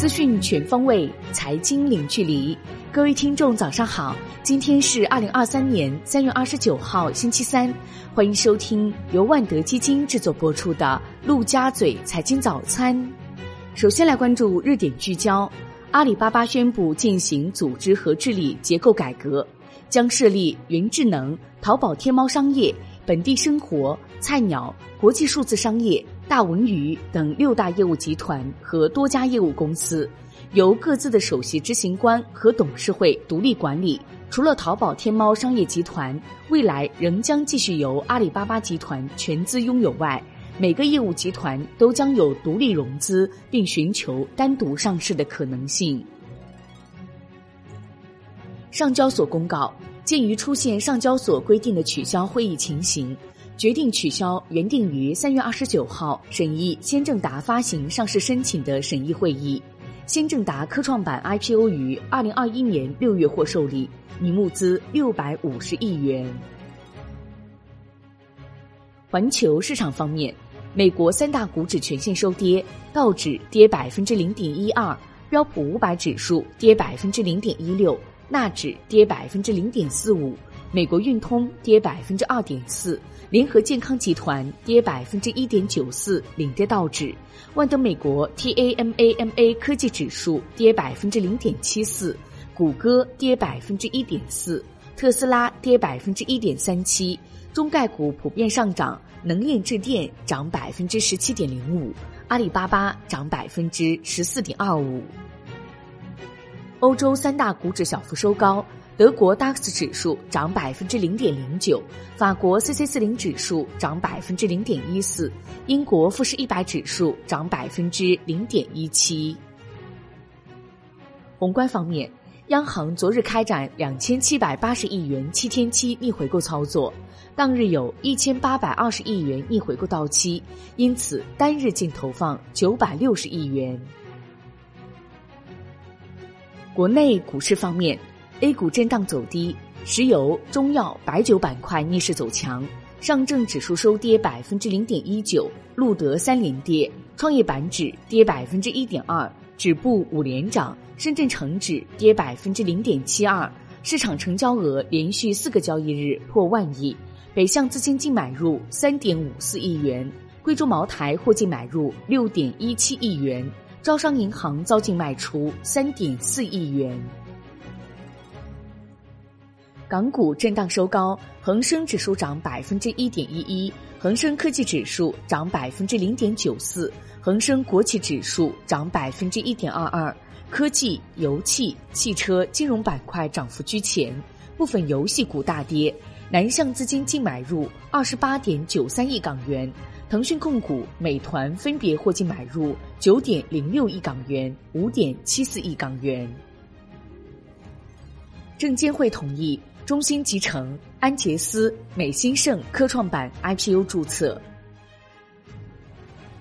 资讯全方位，财经零距离。各位听众，早上好！今天是二零二三年三月二十九号，星期三。欢迎收听由万德基金制作播出的《陆家嘴财经早餐》。首先来关注热点聚焦：阿里巴巴宣布进行组织和治理结构改革，将设立云智能、淘宝天猫商业、本地生活、菜鸟、国际数字商业。大文娱等六大业务集团和多家业务公司，由各自的首席执行官和董事会独立管理。除了淘宝天猫商业集团未来仍将继续由阿里巴巴集团全资拥有外，每个业务集团都将有独立融资并寻求单独上市的可能性。上交所公告，鉴于出现上交所规定的取消会议情形。决定取消原定于三月二十九号审议先正达发行上市申请的审议会议。先正达科创板 IPO 于二零二一年六月获受理，拟募资六百五十亿元。环球市场方面，美国三大股指全线收跌，道指跌百分之零点一二，标普五百指数跌百分之零点一六，纳指跌百分之零点四五。美国运通跌百分之二点四，联合健康集团跌百分之一点九四，领跌道指；万德美国 TAMAMA 科技指数跌百分之零点七四，谷歌跌百分之一点四，特斯拉跌百分之一点三七，中概股普遍上涨，能链智电涨百分之十七点零五，阿里巴巴涨百分之十四点二五。欧洲三大股指小幅收高。德国 DAX 指数涨百分之零点零九，法国 CAC 四零指数涨百分之零点一四，英国富时一百指数涨百分之零点一七。宏观方面，央行昨日开展两千七百八十亿元七天期逆回购操作，当日有一千八百二十亿元逆回购到期，因此单日净投放九百六十亿元。国内股市方面。A 股震荡走低，石油、中药、白酒板块逆势走强，上证指数收跌百分之零点一九，录得三连跌；创业板指跌百分之一点二，止步五连涨；深圳成指跌百分之零点七二，市场成交额连续四个交易日破万亿，北向资金净买入三点五四亿元，贵州茅台获净买入六点一七亿元，招商银行遭净卖出三点四亿元。港股震荡收高，恒生指数涨百分之一点一一，恒生科技指数涨百分之零点九四，恒生国企指数涨百分之一点二二。科技、油气、汽车、金融板块涨幅居前，部分游戏股大跌。南向资金净买入二十八点九三亿港元，腾讯控股、美团分别获净买入九点零六亿港元、五点七四亿港元。证监会同意。中芯集成、安捷思、美新盛科创板 IPO 注册。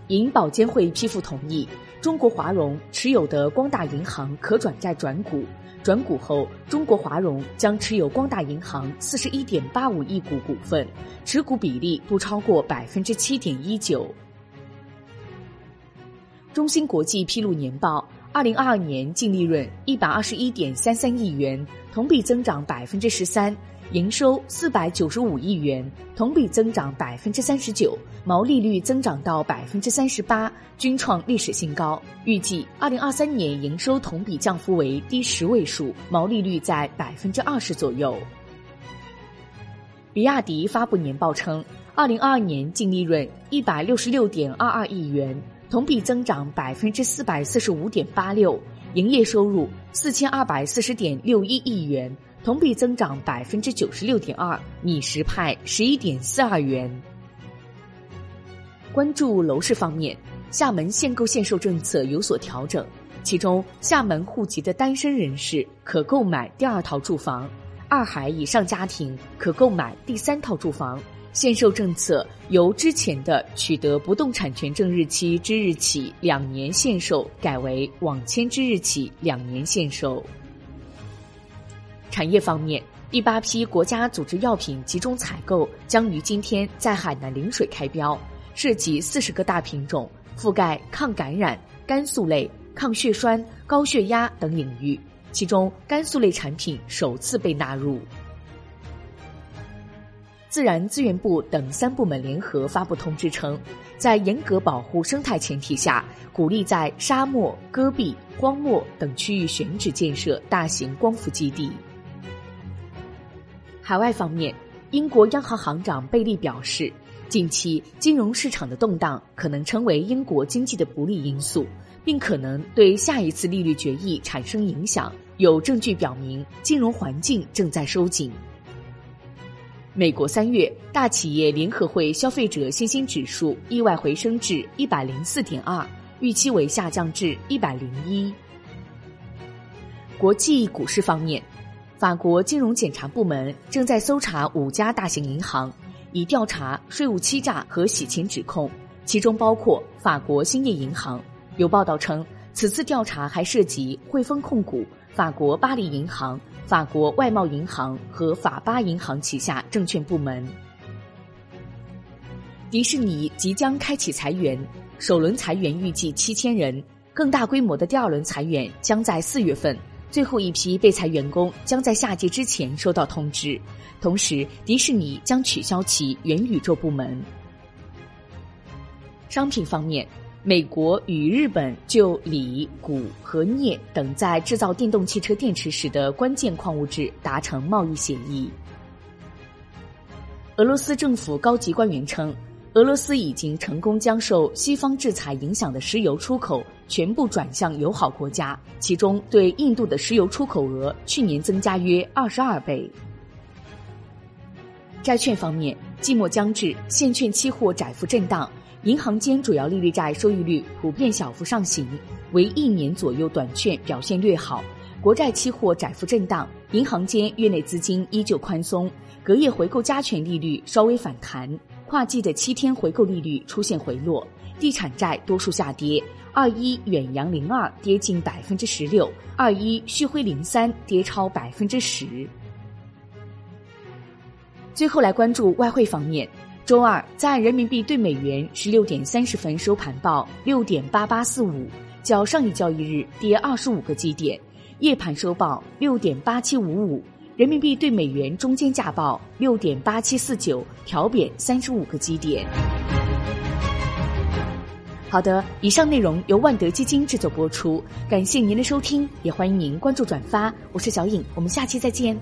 银保监会批复同意，中国华融持有的光大银行可转债转股，转股后，中国华融将持有光大银行四十一点八五亿股股份，持股比例不超过百分之七点一九。中芯国际披露年报。二零二二年净利润一百二十一点三三亿元，同比增长百分之十三；营收四百九十五亿元，同比增长百分之三十九；毛利率增长到百分之三十八，均创历史新高。预计二零二三年营收同比降幅为低十位数，毛利率在百分之二十左右。比亚迪发布年报称，二零二二年净利润一百六十六点二二亿元。同比增长百分之四百四十五点八六，营业收入四千二百四十点六一亿元，同比增长百分之九十六点二，拟实派十一点四二元。关注楼市方面，厦门限购限售政策有所调整，其中厦门户籍的单身人士可购买第二套住房，二孩以上家庭可购买第三套住房。限售政策由之前的取得不动产权证日期之日起两年限售改为网签之日起两年限售。产业方面，第八批国家组织药品集中采购将于今天在海南陵水开标，涉及四十个大品种，覆盖抗感染、肝素类。抗血栓、高血压等领域，其中肝素类产品首次被纳入。自然资源部等三部门联合发布通知称，在严格保护生态前提下，鼓励在沙漠、戈壁、荒漠等区域选址建设大型光伏基地。海外方面，英国央行行长贝利表示，近期金融市场的动荡可能成为英国经济的不利因素，并可能对下一次利率决议产生影响。有证据表明，金融环境正在收紧。美国三月大企业联合会消费者信心指数意外回升至一百零四点二，预期为下降至一百零一。国际股市方面，法国金融检查部门正在搜查五家大型银行，以调查税务欺诈和洗钱指控，其中包括法国兴业银行。有报道称，此次调查还涉及汇丰控股、法国巴黎银行。法国外贸银行和法巴银行旗下证券部门。迪士尼即将开启裁员，首轮裁员预计七千人，更大规模的第二轮裁员将在四月份，最后一批被裁员工将在夏季之前收到通知。同时，迪士尼将取消其元宇宙部门。商品方面。美国与日本就锂、钴和镍等在制造电动汽车电池时的关键矿物质达成贸易协议。俄罗斯政府高级官员称，俄罗斯已经成功将受西方制裁影响的石油出口全部转向友好国家，其中对印度的石油出口额去年增加约二十二倍。债券方面，季末将至，现券期货窄幅震荡。银行间主要利率债收益率普遍小幅上行，为一年左右短券表现略好。国债期货窄幅震荡，银行间月内资金依旧宽松，隔夜回购加权利率稍微反弹，跨季的七天回购利率出现回落。地产债多数下跌，二一远洋零二跌近百分之十六，二一旭辉零三跌超百分之十。最后来关注外汇方面。周二，在人民币对美元十六点三十分收盘报六点八八四五，较上一交易日跌二十五个基点；夜盘收报六点八七五五，人民币对美元中间价报六点八七四九，调贬三十五个基点。好的，以上内容由万德基金制作播出，感谢您的收听，也欢迎您关注转发。我是小颖，我们下期再见。